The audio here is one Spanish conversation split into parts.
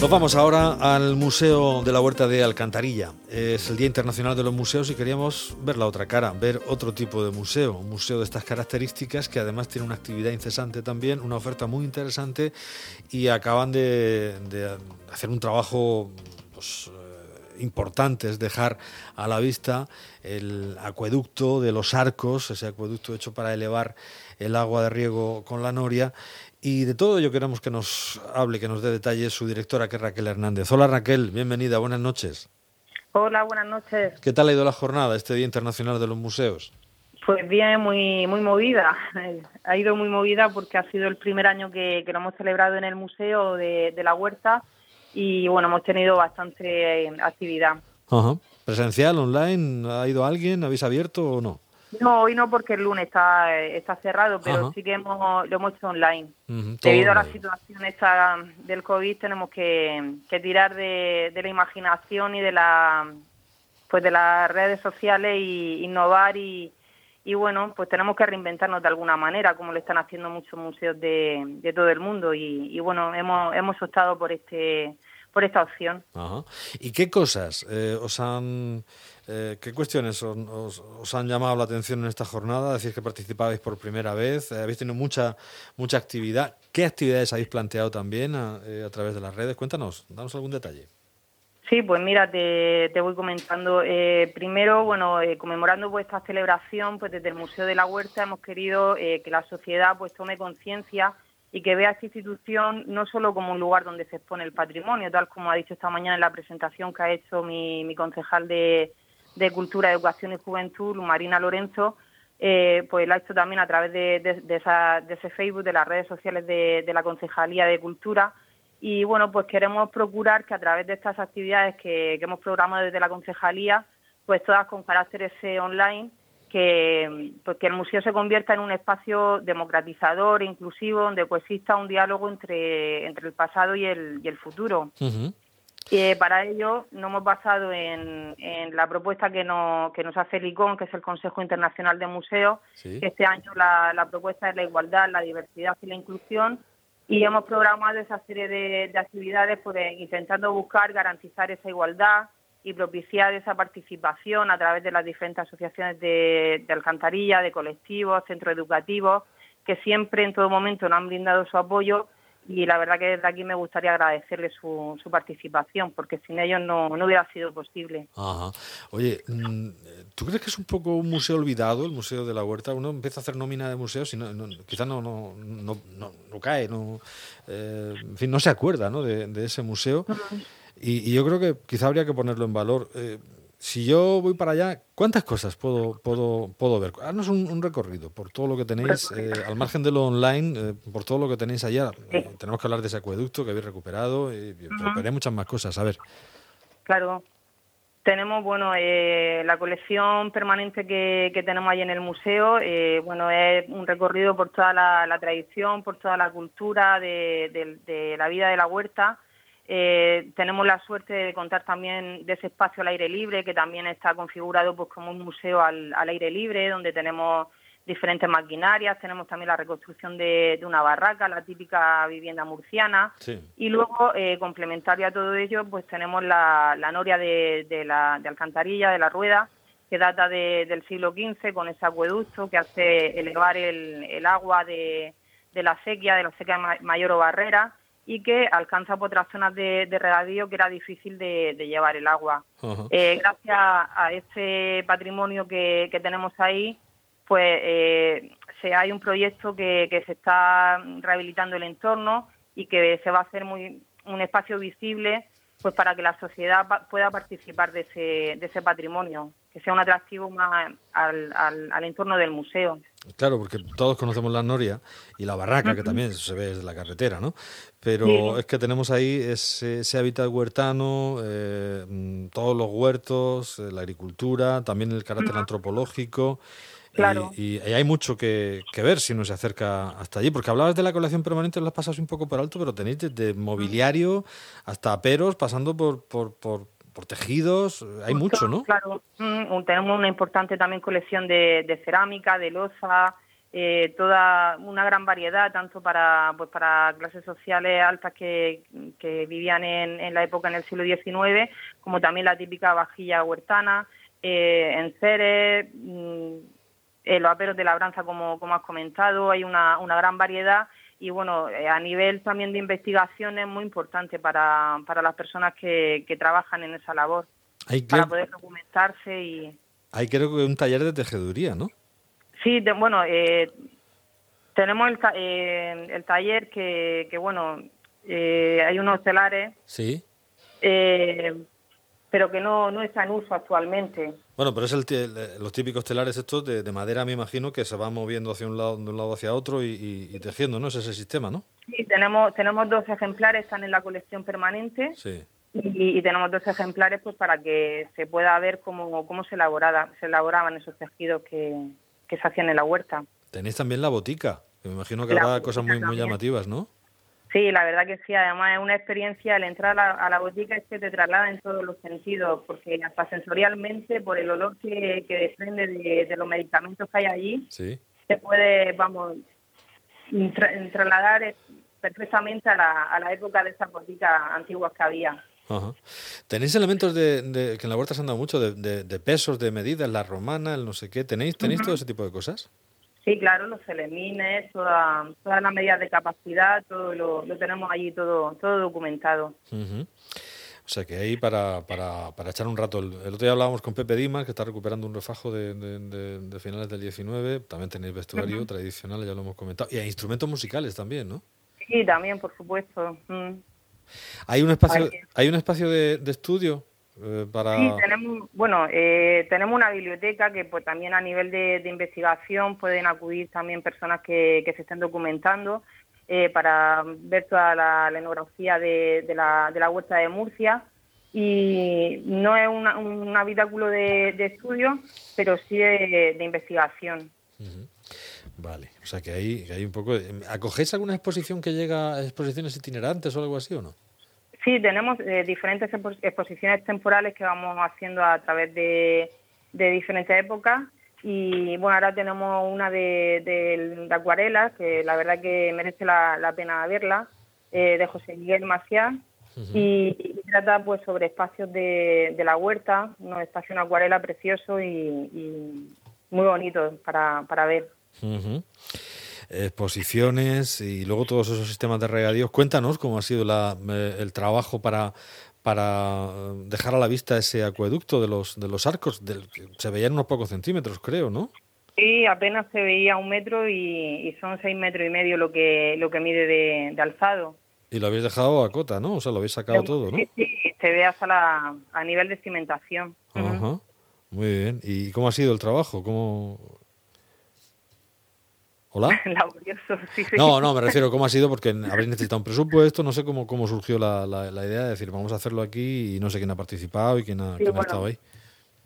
Nos vamos ahora al Museo de la Huerta de Alcantarilla. Es el Día Internacional de los Museos y queríamos ver la otra cara, ver otro tipo de museo, un museo de estas características que además tiene una actividad incesante también, una oferta muy interesante y acaban de, hacer un trabajo pues, importante, es dejar a la vista el acueducto de los arcos, ese acueducto hecho para elevar el agua de riego con la noria y de todo ello queremos que nos hable, que nos dé detalles su directora, que es Raquel Hernández. Hola Raquel, bienvenida, buenas noches. Hola, buenas noches. ¿Qué tal ha ido la jornada, este Día Internacional de los Museos? Pues bien, muy muy movida. Ha ido muy movida porque ha sido el primer año que, lo hemos celebrado en el Museo de, la Huerta y bueno, hemos tenido bastante eh, actividad. Ajá. ¿Presencial, online? ¿Ha ido alguien? ¿Habéis abierto o no? No, hoy no porque el lunes está, está cerrado, pero sí que hemos, lo hemos hecho online. Debido a la situación esta del COVID tenemos que, tirar de, la imaginación y de la pues de las redes sociales y innovar y, y bueno, pues tenemos que reinventarnos de alguna manera, como lo están haciendo muchos museos de, de todo el mundo y, bueno, hemos, hemos optado por este por esta opción. ¿Y qué cosas eh, os han, eh, qué cuestiones os, han llamado la atención en esta jornada? Decir que participabais por primera vez, eh, habéis tenido mucha, mucha actividad. ¿Qué actividades habéis planteado también a, través de las redes? Cuéntanos, danos algún detalle. Sí, pues mira, te, voy comentando. primero, bueno, conmemorando vuestra celebración, pues desde el Museo de la Huerta hemos querido que la sociedad pues tome conciencia y que vea esta institución no solo como un lugar donde se expone el patrimonio, tal como ha dicho esta mañana en la presentación que ha hecho mi, concejal de, Cultura, Educación y Juventud, Marina Lorenzo, eh, pues lo ha hecho también a través de, ese Facebook, de las redes sociales de, la Concejalía de Cultura. Y bueno, pues queremos procurar que a través de estas actividades que, que hemos programado desde la Concejalía, pues todas con carácter online, que, pues, que el museo se convierta en un espacio democratizador e inclusivo donde coexista un diálogo entre, entre el pasado y el, y el futuro. Y para ello nos hemos basado en, en la propuesta que nos, que nos hace el ICON, que es el Consejo Internacional de Museos. Este año la, la propuesta es la igualdad, la diversidad y la inclusión y hemos programado esa serie de, de actividades pues, intentando buscar garantizar esa igualdad, y propiciar esa participación a través de las diferentes asociaciones de, alcantarilla, de colectivos, centros educativos, que siempre en todo momento nos han brindado su apoyo y la verdad que desde aquí me gustaría agradecerle su, participación, porque sin ellos no, no, hubiera sido posible. Ajá. Oye, mm, ¿tú crees que es un poco un museo olvidado, el Museo de la Huerta? Uno empieza a hacer nómina de museos y no, quizás no, no, no, no, cae, no, eh, en fin, no se acuerda ¿no? De, de ese museo. Y, yo creo que quizá habría que ponerlo en valor. Eh, si yo voy para allá, ¿cuántas cosas puedo, puedo, puedo ver? Haznos un, recorrido por todo lo que tenéis, eh, al margen de lo online, eh, por todo lo que tenéis allá. tenemos que hablar de ese acueducto que habéis recuperado, y, hay muchas más cosas. A ver. Claro. Tenemos, bueno, la colección permanente que, que, tenemos ahí en el museo, bueno, es un recorrido por toda la, tradición, por toda la cultura de, de la vida de la huerta eh, tenemos la suerte de contar también de ese espacio al aire libre, que también está configurado pues como un museo al, aire libre, donde tenemos diferentes maquinarias, tenemos también la reconstrucción de, una barraca, la típica vivienda murciana, y luego, eh, complementario a todo ello, pues tenemos la, noria de, la, de Alcantarilla, de la Rueda, que data del siglo XV, con ese acueducto que hace elevar el, agua de, la sequía, de la sequía mayor o barrera, y que alcanza por otras zonas de, regadío que era difícil de, llevar el agua. Eh, gracias a este patrimonio que, tenemos ahí, pues eh, se, hay un proyecto que, que, se está rehabilitando el entorno y que se va a hacer muy, un espacio visible pues para que la sociedad pueda participar de ese, de ese patrimonio, que sea un atractivo más al, al, entorno del museo. Claro, porque todos conocemos la Noria y la barraca, que también se ve desde la carretera, ¿no? Pero es que tenemos ahí ese, ese hábitat huertano, eh, mm, todos los huertos, eh, la agricultura, también el carácter antropológico. Claro. Y, hay mucho que, ver si uno se acerca hasta allí, porque hablabas de la colección permanente, lo has pasado un poco por alto, pero tenéis desde mobiliario hasta peros, pasando por, por, por, tejidos, hay mucho, ¿no? Claro, mm, tenemos una importante también colección de, cerámica, de loza, eh, toda una gran variedad, tanto para, pues, para clases sociales altas que, que vivían en, en, la época en el siglo XIX, como también la típica vajilla huertana, eh, en seres, mm, los aperos de labranza, como, como has comentado, hay una, una gran variedad y bueno, eh, a nivel también de investigación es muy importante para, para las personas que, que trabajan en esa labor, para poder documentarse y... Hay creo que un taller de tejeduría, ¿no? Sí, bueno, eh, tenemos el, eh, el taller que, que bueno, eh, hay unos telares. Sí. pero que no, no está en uso actualmente. Bueno, pero es el, los típicos telares estos de, madera, me imagino, que se van moviendo hacia un lado, de un lado hacia otro y, tejiendo, ¿no? Es ese sistema, ¿no? Sí, tenemos, tenemos dos ejemplares, están en la colección permanente. Sí. Y, tenemos dos ejemplares pues para que se pueda ver cómo, cómo se, elaboraba, se elaboraban esos tejidos que, que se hacían en la huerta. Tenéis también la botica, que me imagino que habrá cosas muy, muy llamativas, ¿no? Sí, la verdad que sí. Además es una experiencia, al entrar a la, botica es que te traslada en todos los sentidos, porque hasta sensorialmente, por el olor que, que desprende de, los medicamentos que hay allí, sí. se puede, vamos, trasladar perfectamente a la, a la época de esas boticas antiguas que había. ¿Tenéis elementos de, que en la huerta se han dado mucho, de, pesos, de medidas, la romana, el no sé qué? ¿Tenéis, tenéis todo ese tipo de cosas? Sí, claro, los elemines, todas las medidas de capacidad, todo lo, tenemos allí todo, todo documentado. O sea que ahí para, para, para, echar un rato. El, otro día hablábamos con Pepe Dimas, que está recuperando un refajo de, de finales del 19. También tenéis vestuario tradicional, ya lo hemos comentado. Y hay instrumentos musicales también, ¿no? Sí, también, por supuesto. Mm. ¿Hay un espacio, ¿hay un espacio de, estudio eh, para...? Sí, tenemos, bueno, eh, tenemos una biblioteca que pues también a nivel de, investigación pueden acudir también personas que, se estén documentando eh, para ver toda la, la de, la, de la huerta de Murcia y no es un habitáculo de, estudio, pero sí de, investigación. Vale, o sea que ahí hay un poco... ¿Acogéis alguna exposición que llega a exposiciones itinerantes o algo así o no? Sí, tenemos eh, diferentes exposiciones temporales que vamos haciendo a través de, diferentes épocas. Y bueno, ahora tenemos una de, acuarelas que la verdad que merece la, pena verla, eh, de José Miguel Maciá. Y, trata pues sobre espacios de, la huerta, un espacio en acuarela precioso y, muy bonito para, para ver exposiciones y luego todos esos sistemas de regadíos. Cuéntanos cómo ha sido eh, el trabajo para, para dejar a la vista ese acueducto de los, de los arcos. Del, se veían unos pocos centímetros, creo, ¿no? Sí, apenas se veía un metro y, son seis metros y medio lo que, lo que mide de, alzado. Y lo habéis dejado a cota, ¿no? O sea, lo habéis sacado todo, ¿no? Sí, sí, se ve hasta la, a nivel de cimentación. Ajá. Muy bien. ¿Y cómo ha sido el trabajo? ¿Cómo, ¿Hola? No, no, me refiero cómo ha sido porque habréis necesitado un presupuesto, no sé cómo, cómo surgió la, la, idea de decir vamos a hacerlo aquí y no sé quién ha participado y quién ha, estado ahí.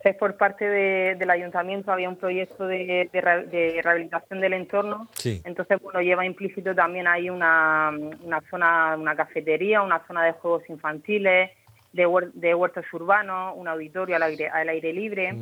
Es por parte del ayuntamiento, había un proyecto de, de, rehabilitación del entorno, sí. entonces bueno, lleva implícito también ahí una, una zona, una cafetería, una zona de juegos infantiles, de, de huertos urbanos, un auditorio al aire, al aire libre.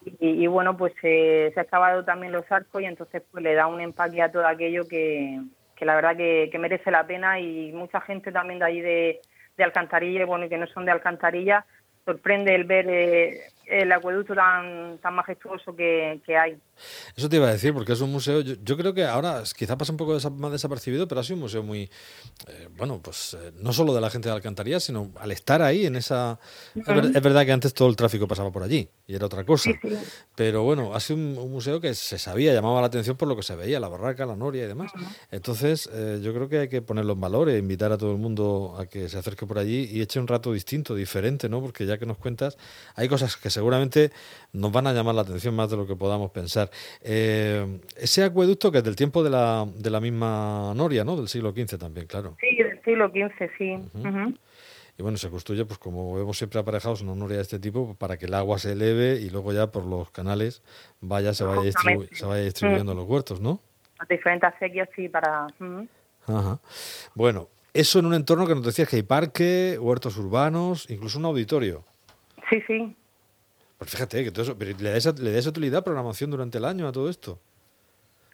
Y, bueno, pues se ha acabado también los arcos y entonces pues le da un empaque a todo aquello que, que la verdad que, que, merece la pena y mucha gente también de ahí de, de Alcantarilla, bueno, y que no son de Alcantarilla, sorprende el ver eh, el acueducto tan, tan majestuoso que, hay. Eso te iba a decir, porque es un museo, yo, creo que ahora quizá pasa un poco más desapercibido, pero ha sido un museo muy, eh, bueno, pues eh, no solo de la gente de Alcantarilla, sino al estar ahí en esa... Es, verdad que antes todo el tráfico pasaba por allí y era otra cosa, pero bueno, ha sido un, museo que se sabía, llamaba la atención por lo que se veía, la barraca, la noria y demás. Entonces, eh, yo creo que hay que ponerlo en valor e invitar a todo el mundo a que se acerque por allí y eche un rato distinto, diferente, ¿no? Porque ya que nos cuentas, hay cosas que se seguramente nos van a llamar la atención más de lo que podamos pensar. Eh, ese acueducto que es del tiempo de la, de la misma Noria, ¿no? Del siglo XV también, claro. Sí, del siglo XV, sí. Y bueno, se construye, pues como vemos siempre aparejados, una noria de este tipo para que el agua se eleve y luego ya por los canales vaya se vaya, se vaya distribuyendo los huertos, ¿no? Las diferentes acequias, sí, para... Ajá. Bueno, eso en un entorno que nos decías que hay parque, huertos urbanos, incluso un auditorio. Sí, sí. Pues fíjate que todo eso, ¿le dais, ¿le utilidad programación durante el año a todo esto?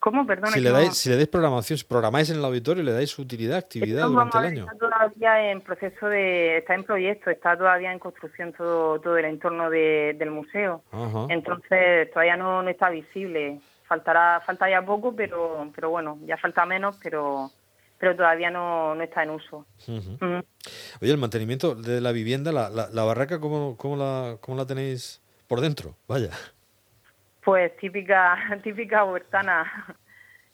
¿Cómo? Perdona. Si le, dais, si le dais programación, si programáis en el auditorio, le dais utilidad, actividad durante el año. Está todavía en proceso de, está en proyecto, está todavía en construcción todo, todo el entorno del museo. Entonces todavía no, no está visible. Faltará, falta ya poco, pero, pero bueno, ya falta menos, pero pero todavía no, no está en uso. Oye, el mantenimiento de la vivienda, la, la, barraca, ¿cómo, cómo, la, ¿cómo la tenéis por dentro? Vaya. Pues típica, típica huertana.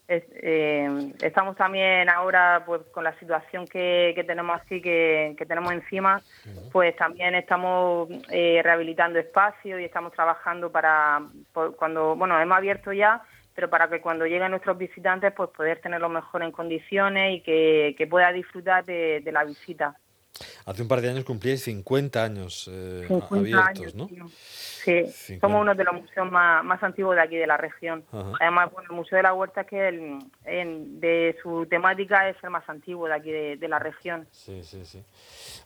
Eh, estamos también ahora pues con la situación que, que tenemos así que, que tenemos encima pues también estamos eh, rehabilitando espacios y estamos trabajando para cuando bueno hemos abierto ya pero para que cuando lleguen nuestros visitantes pues poder tenerlo mejor en condiciones y que, que pueda disfrutar de, de la visita Hace un par de años cumplíais 50 años eh, abiertos, ¿no? Sí, somos uno de los museos más, antiguos de aquí de la región. Además, bueno, el Museo de la Huerta, que el, de su temática es el más antiguo de aquí de, la región. Sí, sí, sí.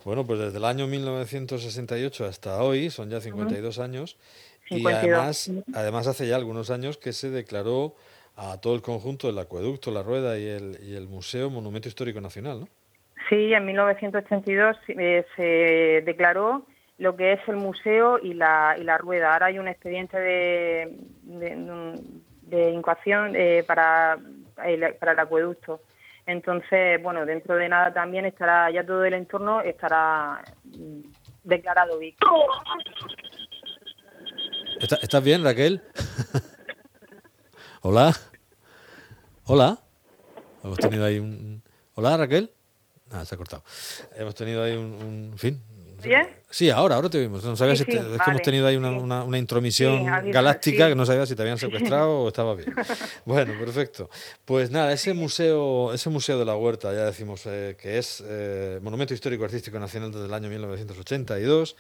Bueno, pues desde el año 1968 hasta hoy, son ya 52 años, y además, además hace ya algunos años que se declaró a todo el conjunto del acueducto, la rueda y el, y el museo Monumento Histórico Nacional, ¿no? Sí, en 1982 eh, se declaró lo que es el museo y la, y la rueda. Ahora hay un expediente de, de, incoación eh, para, el, para el acueducto. Entonces, bueno, dentro de nada también estará, ya todo el entorno estará mm, declarado. ¿Estás bien, Raquel? Hola. Hola. Hemos tenido ahí un... Hola, Raquel. Ah, se ha cortado. Hemos tenido ahí un, un fin. ¿Bien? Sí, ahora, ahora te vimos. No sabía si es que hemos tenido ahí una, una, intromisión galáctica que no sabía si te habían secuestrado o estaba bien. Bueno, perfecto. Pues nada, ese museo, ese museo de la huerta, ya decimos eh, que es eh, Monumento Histórico Artístico Nacional desde el año 1982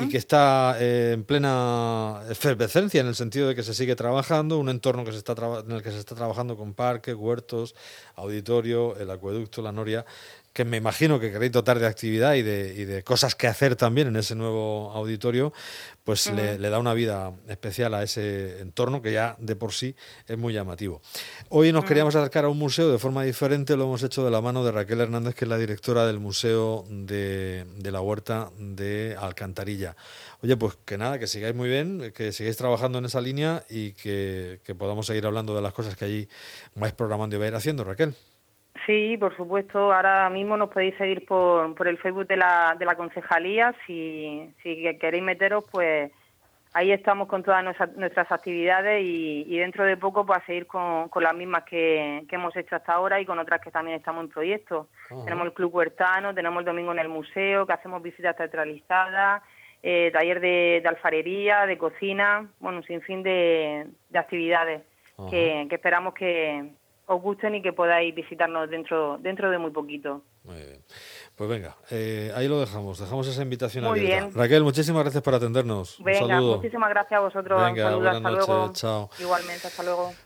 y que está eh, en plena efervescencia en el sentido de que se sigue trabajando, un entorno que se está en el que se está trabajando con parques, huertos, auditorio, el acueducto, la noria que me imagino que queréis dotar de actividad y de, y de cosas que hacer también en ese nuevo auditorio, pues le, da una vida especial a ese entorno que ya de por sí es muy llamativo. Hoy nos queríamos acercar a un museo de forma diferente, lo hemos hecho de la mano de Raquel Hernández, que es la directora del Museo de, de la Huerta de Alcantarilla. Oye, pues que nada, que sigáis muy bien, que sigáis trabajando en esa línea y que, que podamos seguir hablando de las cosas que allí vais programando y vais haciendo, Raquel. Sí, por supuesto. Ahora mismo nos podéis seguir por, por el Facebook de la, de la concejalía. Si, si queréis meteros, pues ahí estamos con todas nuestras, actividades y, dentro de poco pues a seguir con, con las mismas que, que, hemos hecho hasta ahora y con otras que también estamos en proyecto. Tenemos el Club Huertano, tenemos el domingo en el museo, que hacemos visitas teatralizadas, eh, taller de, alfarería, de cocina, bueno, un sinfín de, de actividades que, que esperamos que, os gusten y que podáis visitarnos dentro, dentro de muy poquito. Muy bien. Pues venga, eh, ahí lo dejamos, dejamos esa invitación muy abierta. Bien. Raquel, muchísimas gracias por atendernos. Venga, muchísimas gracias a vosotros. Venga, Un saludo, hasta luego. Chao. Igualmente, hasta luego.